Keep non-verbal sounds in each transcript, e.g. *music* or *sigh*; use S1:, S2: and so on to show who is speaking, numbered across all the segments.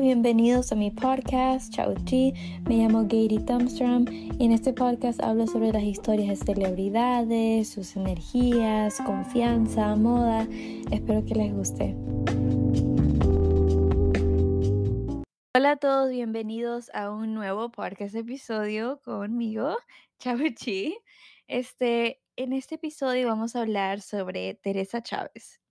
S1: bienvenidos a mi podcast, Chao Chi. Me llamo Gary Thumbstrom y en este podcast hablo sobre las historias de celebridades, sus energías, confianza, moda. Espero que les guste. Hola a todos, bienvenidos a un nuevo podcast episodio conmigo, Chao Chi. Este, en este episodio vamos a hablar sobre Teresa Chávez.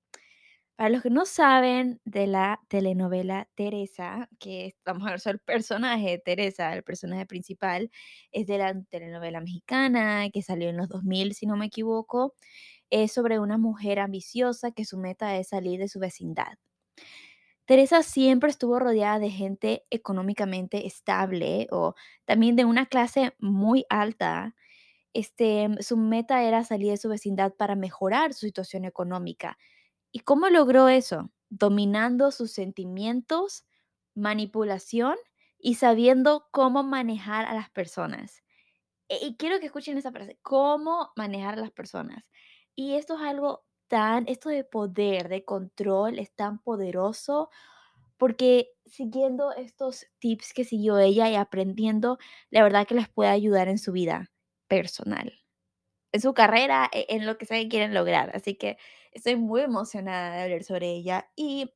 S1: Para los que no saben de la telenovela Teresa, que vamos a ver sobre el personaje de Teresa, el personaje principal, es de la telenovela mexicana que salió en los 2000, si no me equivoco, es sobre una mujer ambiciosa que su meta es salir de su vecindad. Teresa siempre estuvo rodeada de gente económicamente estable o también de una clase muy alta. Este, su meta era salir de su vecindad para mejorar su situación económica ¿Y cómo logró eso? Dominando sus sentimientos, manipulación y sabiendo cómo manejar a las personas. E- Y quiero que escuchen esa frase, cómo manejar a las personas. Y esto es algo tan, esto de poder, de control, es tan poderoso porque siguiendo estos tips que siguió ella y aprendiendo, la verdad que les puede ayudar en su vida personal en su carrera, e en lo que sea que quieren lograr. Así que estoy muy emocionada de hablar sobre ella. Y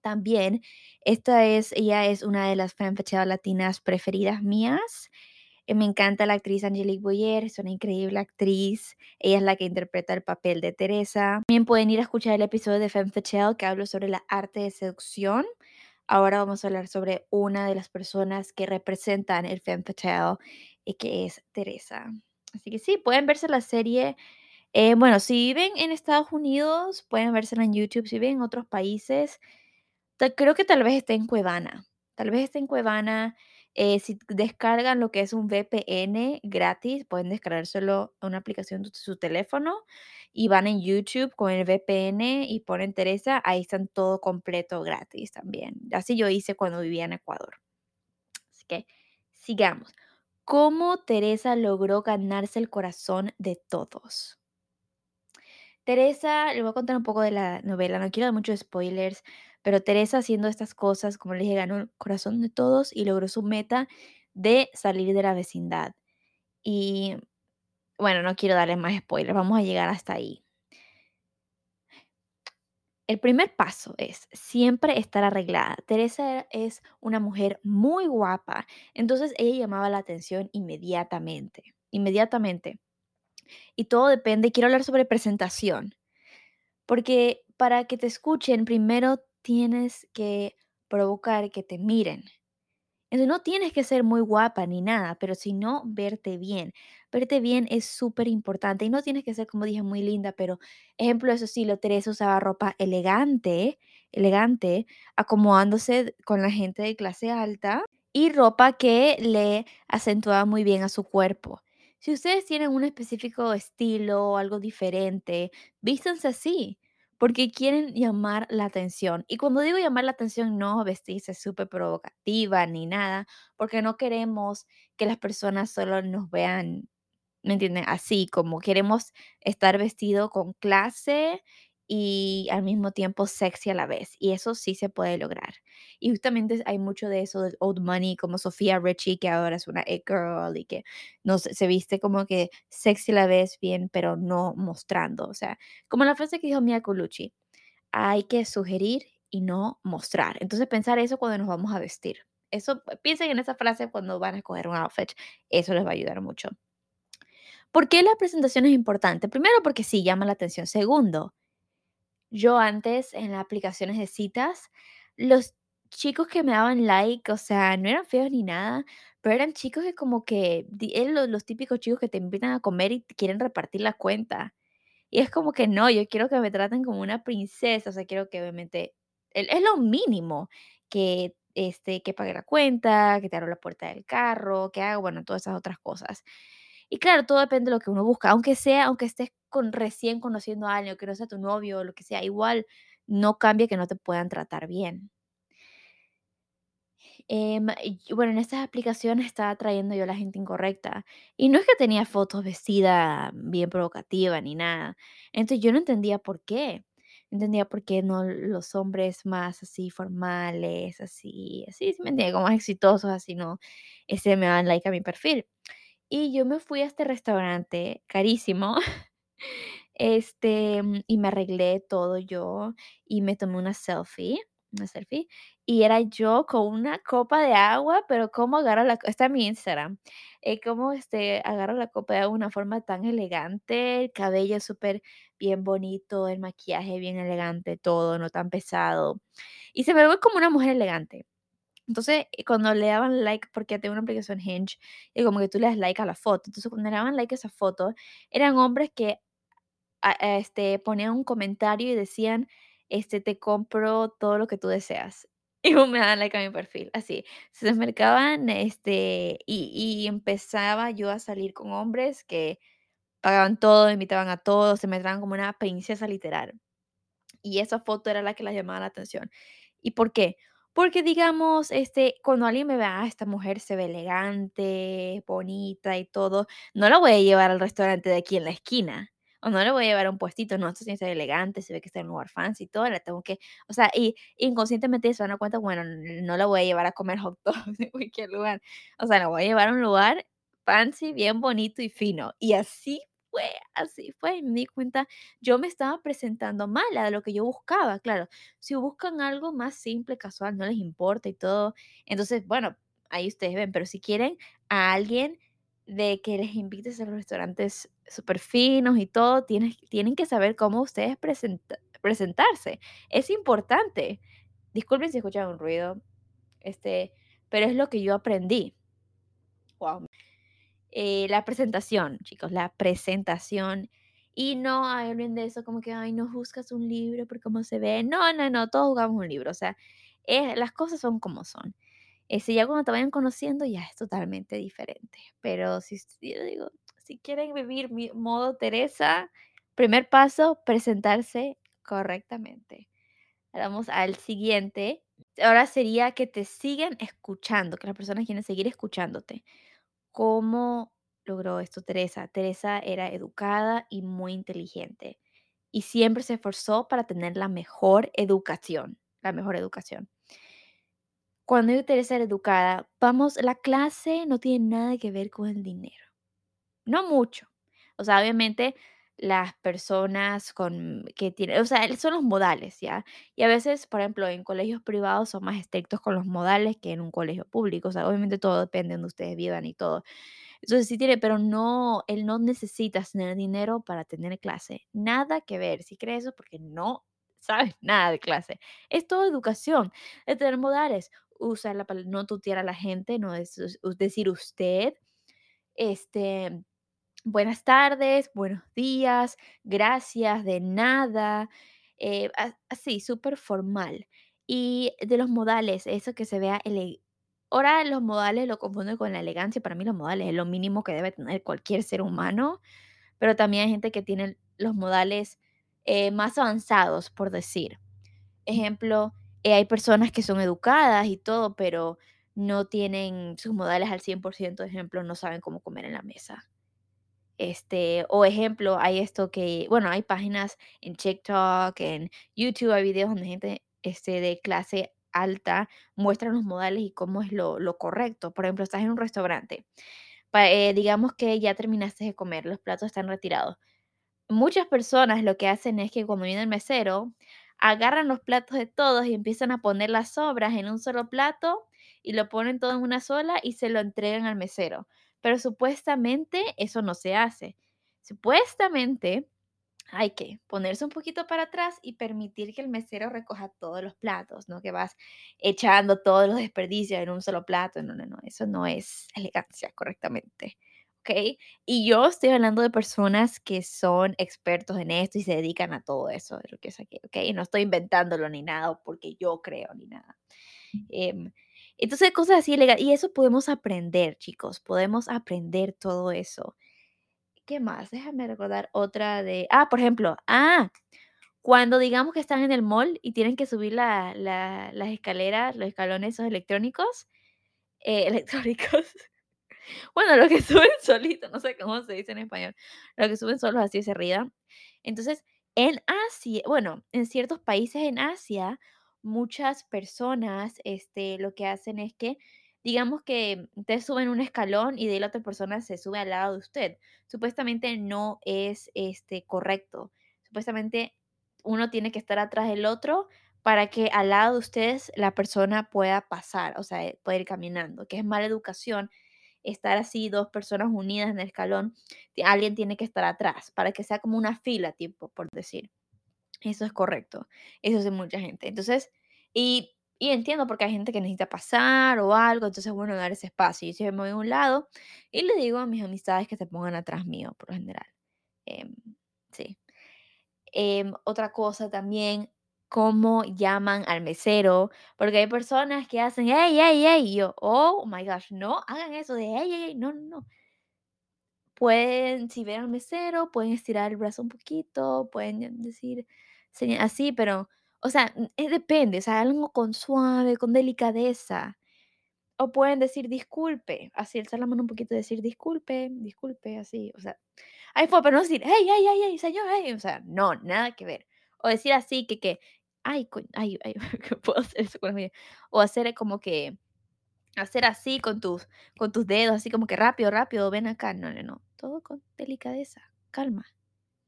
S1: también, esta es, ella es una de las fatales latinas preferidas mías. Eh, me encanta la actriz Angelique Boyer, es una increíble actriz. Ella es la que interpreta el papel de Teresa. También pueden ir a escuchar el episodio de Femme Fatale que hablo sobre la arte de seducción. Ahora vamos a hablar sobre una de las personas que representan el Femme Fatale, y que es Teresa. Así que sí, pueden verse la serie. Eh, bueno, si viven en Estados Unidos, pueden vérsela en YouTube. Si viven en otros países, creo que tal vez esté en Cuevana. Tal vez esté en Cuevana. eh, si descargan lo que es un VPN gratis, pueden descargárselo a una aplicación de su teléfono y van en YouTube con el VPN y ponen Teresa, ahí están todo completo gratis también. Así yo hice cuando vivía en Ecuador. Así que sigamos. ¿Cómo Teresa logró ganarse el corazón de todos? Teresa, le voy a contar un poco de la novela, no quiero dar muchos spoilers, pero Teresa haciendo estas cosas, como les dije, ganó el corazón de todos y logró su meta de salir de la vecindad. Y bueno, no quiero darles más spoilers, vamos a llegar hasta ahí. El primer paso es siempre estar arreglada. Teresa es una mujer muy guapa, entonces ella llamaba la atención inmediatamente, inmediatamente. Y todo depende, quiero hablar sobre presentación, porque para que te escuchen, primero tienes que provocar que te miren. Entonces no tienes que ser muy guapa ni nada, pero si no, verte bien. Verte bien es súper importante y no tienes que ser, como dije, muy linda, pero ejemplo, eso sí, lo Teresa usaba ropa elegante, elegante, acomodándose con la gente de clase alta y ropa que le acentuaba muy bien a su cuerpo. Si ustedes tienen un específico estilo o algo diferente, vístanse así, porque quieren llamar la atención. Y cuando digo llamar la atención, no vestirse súper provocativa ni nada, porque no queremos que las personas solo nos vean ¿Me entienden? Así como queremos estar vestido con clase y al mismo tiempo sexy a la vez. Y eso sí se puede lograr. Y justamente hay mucho de eso del old money, como Sofía Richie, que ahora es una it girl y que no se, viste como que sexy a la vez bien, pero no mostrando. O sea, como la frase que dijo Mia Colucci, hay que sugerir y no mostrar. Entonces pensar eso cuando nos vamos a vestir. Eso, piensen en esa frase cuando van a escoger un outfit. Eso les va a ayudar mucho. ¿Por qué la presentación es importante? Primero, porque sí, llama la atención. Segundo, yo antes en las aplicaciones de citas, los chicos que me daban like, o sea, no eran feos ni nada, pero eran chicos que como que, eran los, los típicos chicos que te invitan a comer y quieren repartir la cuenta. Y es como que no, yo quiero que me traten como una princesa, o sea, quiero que obviamente, es lo mínimo, que, este, que pague la cuenta, que te abra la puerta del carro, que haga, bueno, todas esas otras cosas. Y claro, todo depende de lo que uno busca, aunque sea, aunque estés con recién conociendo a alguien, o que no sea tu novio o lo que sea, igual no cambia que no te puedan tratar bien. Em, bueno, en estas aplicaciones estaba trayendo yo a la gente incorrecta. Y no es que tenía fotos vestida bien provocativa ni nada. Entonces yo no entendía por qué. entendía por qué no los hombres más así formales, así, así, ¿sí me entiende? Como más exitosos, así, no, ese me daban like a mi perfil. Y yo me fui a este restaurante carísimo, *laughs* este, mm, y me arreglé todo yo y me tomé una selfie, una selfie, y era yo con una copa de agua, pero cómo agarro la, está en mi Instagram, eh, cómo este, agarro la copa de agua de una forma tan elegante, el cabello súper bien bonito, el maquillaje bien elegante, todo, no tan pesado. Y se me ve como una mujer elegante. Entonces, eh, cuando le daban like, porque tengo una aplicación Hinge, y como que tú le das like a la foto. Entonces, cuando le daban like a esa foto, eran hombres que este, ponían un comentario y decían, este, te compro todo lo que tú deseas. *laughs* Y me daban like a mi perfil, así. Se acercaban, este, y, y empezaba yo a salir con hombres que pagaban todo, invitaban a todos, se me trataban como una princesa literal. Y esa foto era la que las llamaba la atención. ¿Y por qué? Porque, digamos, este, cuando alguien me ve, ah, esta mujer se ve elegante, bonita y todo, no la voy a llevar al restaurante de aquí en la esquina. O no le voy a llevar a un puestito, no, esto tiene que ser elegante, se ve que está en un lugar fancy y todo, la tengo que, o sea, y inconscientemente se dan cuenta, bueno, no la voy a llevar a comer hot dogs *laughs* en cualquier lugar. O sea, la voy a llevar a un lugar fancy, bien bonito y fino. Y así fue, así fue. Y me di cuenta yo me estaba presentando mal a lo que yo buscaba, claro. Si buscan algo más simple, casual, no les importa y todo, entonces, bueno, ahí ustedes ven, pero si quieren a alguien de que les invites a los restaurantes súper finos y todo, tienes, tienen que saber cómo ustedes presenta- presentarse. Es importante. Disculpen si escuchan un ruido, este, pero es lo que yo aprendí. Wow. Eh, la presentación, chicos, la presentación. Y no hablen de eso como que, ay, no buscas un libro por cómo se ve. No, no, no, todos jugamos un libro. O sea, las cosas son como son. Eh, si ya cuando te vayan conociendo ya es totalmente diferente. Pero si, si yo digo, si quieren vivir mi modo Teresa, primer paso, presentarse correctamente. Vamos al siguiente. Ahora sería que te sigan escuchando, que las personas quieren seguir escuchándote. ¿Cómo logró esto Teresa? Teresa era educada y muy inteligente y siempre se esforzó para tener la mejor educación, la mejor educación. Cuando digo Teresa era educada, vamos, la clase no tiene nada que ver con el dinero, no mucho. O sea, obviamente las personas con que tienen, o sea, son los modales, ¿ya? Y a veces, por ejemplo, en colegios privados son más estrictos con los modales que en un colegio público. O sea, obviamente todo depende de donde ustedes vivan y todo. Entonces sí tiene, pero no, él no necesita tener dinero para tener clase. Nada que ver. Si crees eso, porque no sabes nada de clase. Es todo educación. Es tener modales. Usar la palabra, no tutear a la gente, no es, decir usted. Este, buenas tardes, buenos días, gracias, de nada. eh, así, súper formal. Y de los modales, eso que se vea Ahora los modales lo confundo con la elegancia. Para mí los modales es lo mínimo que debe tener cualquier ser humano, pero también hay gente que tiene los modales eh, más avanzados, por decir. Ejemplo, eh, hay personas que son educadas y todo, pero no tienen sus modales al 100%. ejemplo, no saben cómo comer en la mesa. Este, o ejemplo, hay esto que, bueno, hay páginas en TikTok, en YouTube, hay videos donde gente este, de clase alta muestran los modales y cómo es lo, lo correcto. Por ejemplo, estás en un restaurante, pa- eh, digamos que ya terminaste de comer, los platos están retirados. Muchas personas lo que hacen es que cuando viene el mesero, agarran los platos de todos y empiezan a poner las sobras en un solo plato y lo ponen todo en una sola y se lo entregan al mesero. Pero supuestamente eso no se hace. Supuestamente hay que ponerse un poquito para atrás y permitir que el mesero recoja todos los platos, no que vas echando todos los desperdicios en un solo plato. No, no, no, eso no es elegancia correctamente. ¿Ok? Y yo estoy hablando de personas que son expertos en esto y se dedican a todo eso, de lo que saqué, ¿ok? No estoy inventándolo ni nada porque yo creo ni nada. Em, entonces, cosas así elegantes. Y eso podemos aprender, chicos, podemos aprender todo eso. ¿Qué más? Déjame recordar otra de, ah, por ejemplo, ah, cuando digamos que están en el mall y tienen que subir la, la- las escaleras, los escalones esos electrónicos, eh, *laughs* electrónicos, bueno, los que *laughs* suben solitos, no sé cómo se dice en español, los que suben solos así se rían. Entonces, En Asia, bueno, en ciertos países en Asia, muchas personas, este, lo que hacen es que, digamos que ustedes suben un escalón y de la otra persona se sube al lado de usted. Supuestamente no es, este, correcto. Supuestamente uno tiene que estar atrás del otro para que al lado de ustedes la persona pueda pasar, o sea, puede ir caminando, que es mala educación estar así dos personas unidas en el escalón, alguien tiene que estar atrás para que sea como una fila, tipo, por decir. Eso es correcto. Eso hace mucha gente. Entonces, y, y entiendo porque hay gente que necesita pasar o algo, entonces, bueno, dar ese espacio. Yo siempre me voy a un lado y le digo a mis amistades que se pongan atrás mío, por lo general. Em, sí. Em, otra cosa también, cómo llaman al mesero, porque hay personas que hacen, hey, hey, hey, y yo, oh my gosh, no hagan eso de, hey, hey, hey, no, no, no. Pueden, si ven al mesero, pueden estirar el brazo un poquito, pueden decir así, pero, o sea, eh, depende, o sea, algo con suave, con delicadeza. O pueden decir disculpe, así alzar la mano un poquito y decir disculpe, disculpe, así, o sea, ahí fue, pero no decir, hey, hey, hey, hey, señor, hey, o sea, no, nada que ver. O decir así que, que, ay, coño, ay, ay, *laughs* puedo hacer eso con mía. O hacer como que, hacer así con tus, con tus dedos, así como que rápido, rápido, ven acá. No, no, no, todo con delicadeza, calma,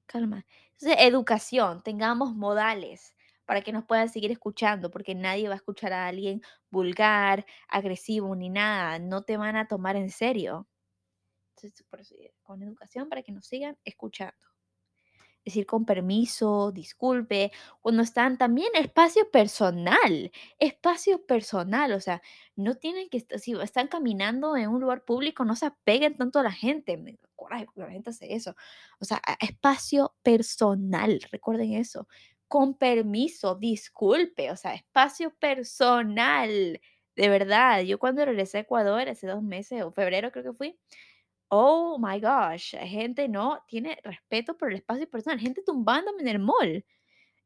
S1: calma. Entonces, educación, tengamos modales para que nos puedan seguir escuchando, porque nadie va a escuchar a alguien vulgar, agresivo, ni nada. No te van a tomar en serio. Entonces, eh, con educación para que nos sigan escuchando decir con permiso, disculpe, cuando están también espacio personal, espacio personal, o sea, no tienen que, si están caminando en un lugar público, no se apeguen tanto a la gente, me coraje la gente hace eso, o sea, espacio personal, recuerden eso, con permiso, disculpe, o sea, espacio personal, de verdad, yo cuando regresé a Ecuador hace dos meses, o febrero creo que fui, Oh my gosh, gente no tiene respeto por el espacio personal, gente tumbándome en el mall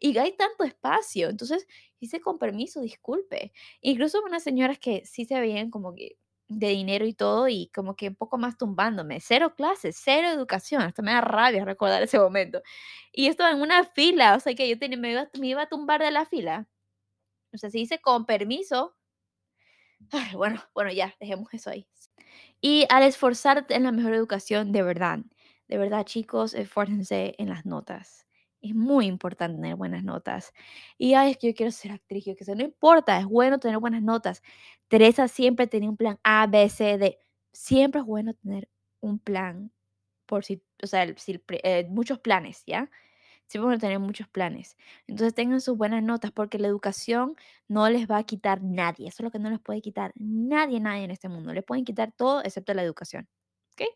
S1: y hay tanto espacio. Entonces, hice con permiso, disculpe. Incluso unas señoras que sí se veían como que de dinero y todo y como que un poco más tumbándome. Cero clases, cero educación. Hasta me da rabia recordar ese momento. Y esto en una fila, o sea que yo tenía, me, iba, me iba a tumbar de la fila. O sea, si hice con permiso, ay, bueno, bueno, ya, dejemos eso ahí. Y al esforzarte en la mejor educación, de verdad, de verdad, chicos, esfuércense en las notas. Es muy importante tener buenas notas. Y ay, es que yo quiero ser actriz, yo que sé, no importa, es bueno tener buenas notas. Teresa siempre tenía un plan A, B, C, D. Siempre es bueno tener un plan, por si, o sea, si eh, muchos planes, ¿ya? Siempre van a tener muchos planes. Entonces tengan sus buenas notas porque la educación no les va a quitar nadie. Eso es lo que no les puede quitar nadie, nadie en este mundo. Le pueden quitar todo excepto la educación. ¿Ok?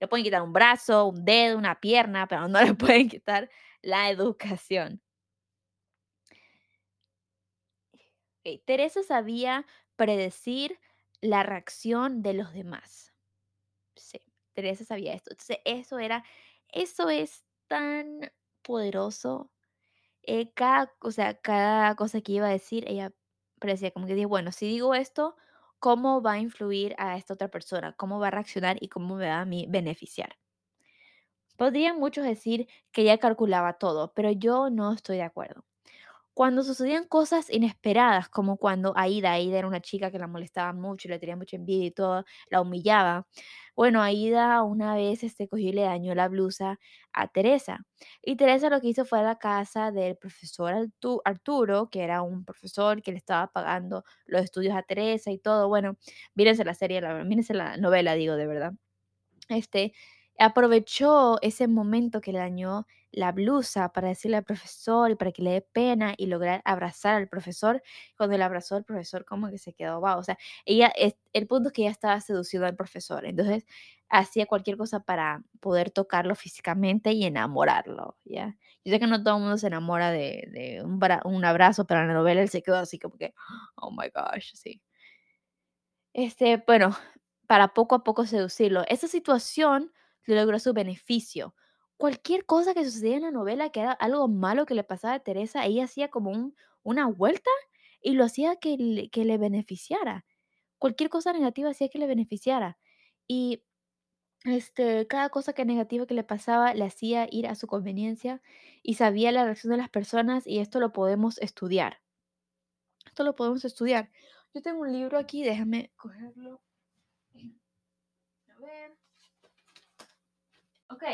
S1: Le pueden quitar un brazo, un dedo, una pierna, pero no *laughs* le pueden quitar la educación. Ok, Teresa sabía predecir la reacción de los demás. Sí, Teresa sabía esto. Entonces, eso era, eso es tan poderoso eh, cada, o sea, cada cosa que iba a decir, ella parecía como que dijo, bueno, si digo esto, ¿cómo va a influir a esta otra persona? ¿Cómo va a reaccionar y cómo me va a mí beneficiar? Podrían muchos decir que ella calculaba todo, pero yo no estoy de acuerdo. Cuando sucedían cosas inesperadas, como cuando Aida, Aida era una chica que la molestaba mucho, le tenía mucha envidia y todo, la humillaba. Bueno, Aida una vez este, cogió y le dañó la blusa a Teresa. Y Teresa lo que hizo fue a la casa del profesor Artu- Arturo, que era un profesor que le estaba pagando los estudios a Teresa y todo. Bueno, mírense la serie, la, mírense la novela, digo, de verdad este, aprovechó ese momento que le dañó la blusa para decirle al profesor y para que le dé pena y lograr abrazar al profesor. Cuando le abrazó el profesor, como que se quedó wow. O sea, ella, el punto es que ella estaba seduciendo al profesor. Entonces, hacía cualquier cosa para poder tocarlo físicamente y enamorarlo, ¿ya? Yo sé que no todo el mundo se enamora de, un, bra- un abrazo, pero en la novela él se quedó así como que, oh my gosh, sí. Este, bueno, para poco a poco seducirlo. Esa situación logró su beneficio. Cualquier cosa que sucedía en la novela, que era algo malo que le pasaba a Teresa, ella hacía como un, una vuelta y lo hacía que le, que le beneficiara. Cualquier cosa negativa hacía que le beneficiara. Y este, cada cosa que negativa que le pasaba le hacía ir a su conveniencia y sabía la reacción de las personas y esto lo podemos estudiar. Esto lo podemos estudiar. Yo tengo un libro aquí, déjame cogerlo. A ver. Ok,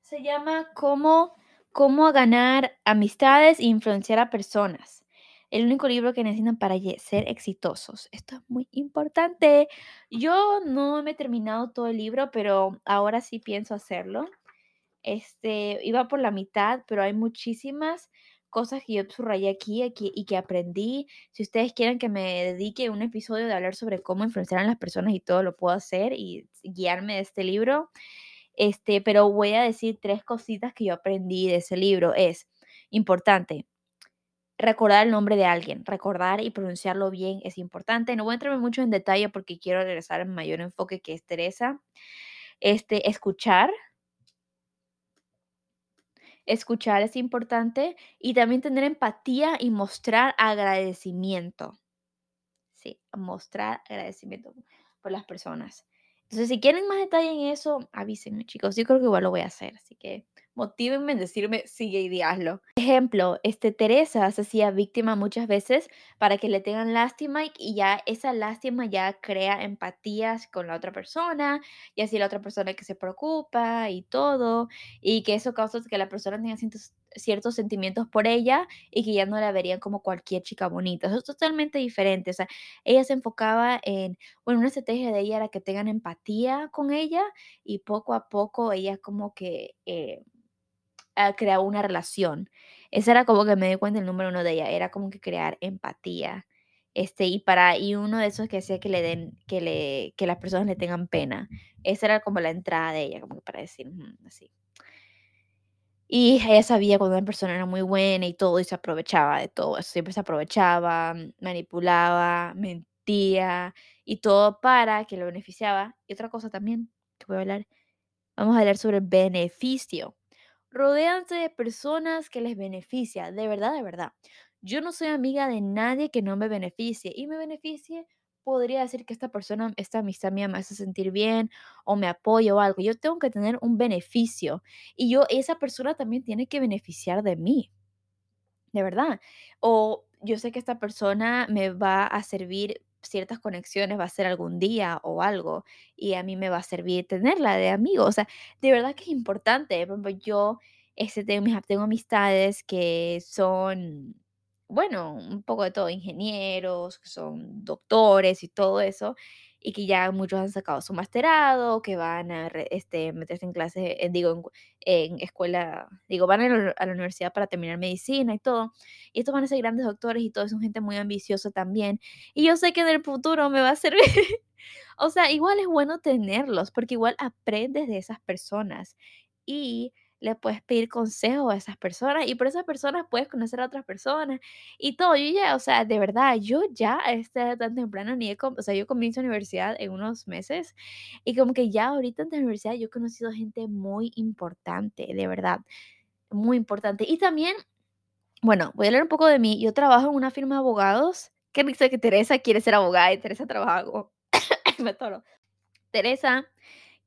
S1: se llama Cómo, cómo ganar amistades e influenciar a personas. El único libro que necesitan para ser exitosos. Esto es muy importante. Yo no me he terminado todo el libro, pero ahora sí pienso hacerlo. Este, iba por la mitad, pero hay muchísimas cosas que yo subrayé aquí y que aprendí. Si ustedes quieren que me dedique un episodio de hablar sobre cómo influenciar a las personas y todo, lo puedo hacer y guiarme de este libro. Este, pero voy a decir tres cositas que yo aprendí de ese libro. Es importante recordar el nombre de alguien, recordar y pronunciarlo bien es importante. No voy a entrarme mucho en detalle porque quiero regresar al mayor enfoque que es Teresa. Este, escuchar, escuchar es importante y también tener empatía y mostrar agradecimiento. Sí, mostrar agradecimiento por las personas. Entonces, si quieren más detalle en eso, avísenme, chicos. Yo creo que igual lo voy a hacer, así que motívenme en decirme, sigue y. Ejemplo, este Teresa se hacía víctima muchas veces para que le tengan lástima y- y ya esa lástima ya crea empatías con la otra persona y así la otra persona que se preocupa y todo y que eso causa que la persona tenga ciertos, ciertos sentimientos por ella y que ya no la verían como cualquier chica bonita. Eso es totalmente diferente. O sea, ella se enfocaba en, bueno, una estrategia de ella era que tengan empatía con ella y poco a poco ella como que eh, creaba una relación. Esa era como que me di cuenta el número uno de ella, era como que crear empatía. Este, y para, y uno de esos que hacía que le den, que le, que las personas le tengan pena. Esa era como la entrada de ella, como que para decir, "Ujú", así. Y ella sabía cuando una persona era muy buena y todo, y se aprovechaba de todo eso. Siempre se aprovechaba, mm, manipulaba, mentía y todo para que lo beneficiaba. Y otra cosa también que voy a hablar, vamos a hablar sobre beneficio. Rodéanse de personas que les beneficia, de verdad, de verdad. Yo no soy amiga de nadie que no me beneficie y me beneficie. Podría decir que esta persona, esta amistad mía me hace sentir bien o me apoya o algo. Yo tengo que tener un beneficio y yo, esa persona también tiene que beneficiar de mí, de verdad. O yo sé que esta persona me va a servir ciertas conexiones, va a ser algún día o algo, y a mí me va a servir tenerla de amigo. O sea, de verdad que es importante. Por ejemplo, yo este, tengo, tengo amistades que son, bueno, un poco de todo, ingenieros, que son doctores y todo eso, y que ya muchos han sacado su masterado, que van a este, meterse en clases, eh, digo, en, en escuela, digo, van a la, a la universidad para terminar medicina y todo. Y estos van a ser grandes doctores y todo, son gente muy ambiciosa también. Y yo sé que en el futuro me va a servir. *laughs* O sea, igual es bueno tenerlos, porque igual aprendes de esas personas y le puedes pedir consejo a esas personas y por esas personas puedes conocer a otras personas y todo. Yo ya, o sea, de verdad, yo ya a esta edad tan temprana, ni he o sea, yo comienzo universidad en unos meses y como que ya ahorita en la universidad yo he conocido gente muy importante, de verdad, muy importante. Y también, bueno, voy a hablar un poco de mí. Yo trabajo en una firma de abogados. Qué risa que Teresa quiere ser abogada y Teresa trabaja *coughs* *coughs* me atoro. Teresa,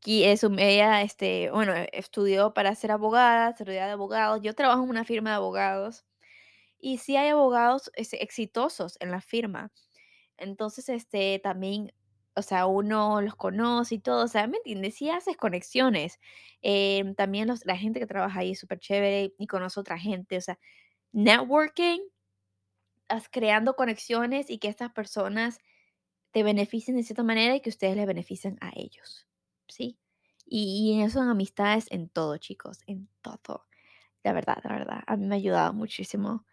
S1: que es un- ella, este, bueno, e- estudió para ser abogada, rodea de abogados. Yo trabajo en una firma de abogados y sí hay abogados este, exitosos en la firma. Entonces, este, también, o sea, uno los conoce y todo, o sea, ¿me entiendes? Sí haces conexiones. Em, también los, la gente que trabaja ahí es súper chévere y conoce a otra gente, o sea, networking, creando conexiones y que estas personas te beneficien de cierta manera y que ustedes les beneficien a ellos, ¿sí? Y, y eso en amistades, en todo, chicos, en todo. La verdad, la verdad, a mí me ha ayudado muchísimo.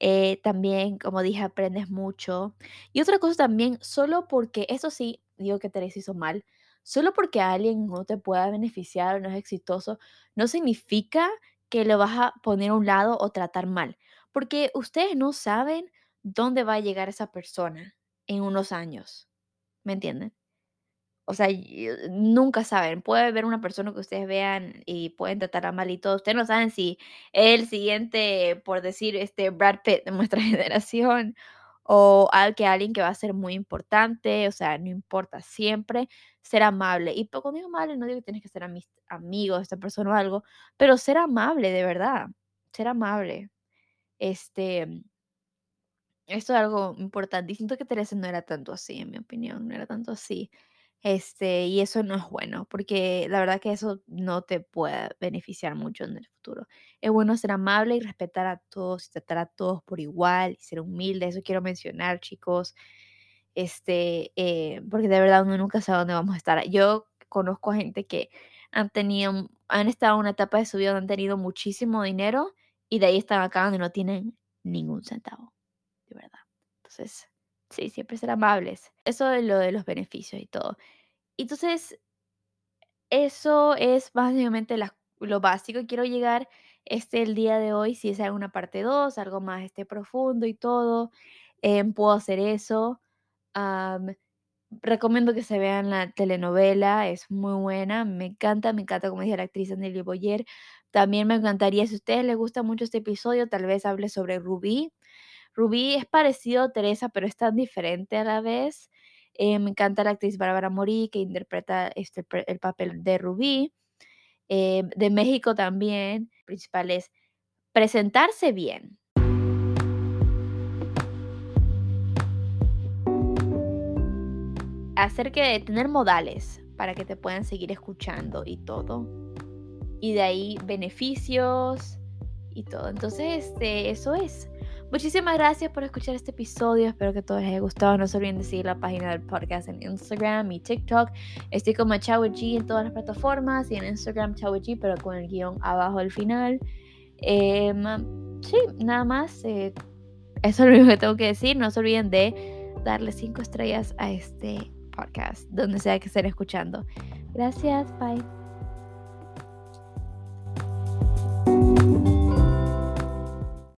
S1: Eh, también, como dije, aprendes mucho. Y otra cosa también, solo porque, eso sí, digo que Teresa hizo mal, solo porque alguien no te pueda beneficiar o no es exitoso, no significa que lo vas a poner a un lado o tratar mal, porque ustedes no saben dónde va a llegar esa persona en unos años, ¿me entienden? O sea, eh, nunca saben. Puede haber una persona que ustedes vean y pueden tratarla mal y todo. Ustedes no saben si el siguiente, por decir, este Brad Pitt de nuestra *laughs* generación o al que alguien que va a ser muy importante, o sea, no importa, siempre ser amable. Y cuando digo amable, no digo que tienes que ser amigo de esta persona o algo, pero ser amable, de verdad, ser amable. Este, esto es algo importante. Y siento que Teresa no era tanto así, en mi opinión, no era tanto así. Este, y eso no es bueno, porque la verdad que eso no te puede beneficiar mucho en el futuro. Es bueno ser amable y respetar a todos, y tratar a todos por igual, y ser humilde, eso quiero mencionar, chicos. Este, eh, porque de verdad uno nunca sabe dónde vamos a estar. Yo conozco a gente que han tenido, han estado en una etapa de su vida donde han tenido muchísimo dinero y de ahí están acá donde no tienen ningún centavo, de verdad. Entonces, sí, siempre ser amables. Eso es lo de los beneficios y todo. Entonces, eso es básicamente lo básico. Quiero llegar este el día de hoy, si es alguna parte 2, algo más este profundo y todo, em, puedo hacer eso. recomiendo que se vean la telenovela, es muy buena, me encanta, me encanta como dije la actriz Nelly Boyer. También me encantaría, si a ustedes les gusta mucho este episodio, tal vez hable sobre Ruby. Ruby es parecido a Teresa, pero es tan diferente a la vez. Eh, me encanta la actriz Bárbara Morí, que interpreta este, el papel de Rubí. Eh, de México también, principal es presentarse bien. Hacer que tener modales para que te puedan seguir escuchando y todo. Y de ahí beneficios y todo. Entonces, este, eso es. Muchísimas gracias por escuchar este episodio. Espero que todos les haya gustado. No se olviden de seguir la página del podcast en Instagram y TikTok. Estoy como G en todas las plataformas y en Instagram G, pero con el guion abajo al final. Em, sí, nada más. Eh, eso es lo único que tengo que decir. No se olviden de darle cinco estrellas a este podcast, donde sea que estén escuchando. Gracias, bye.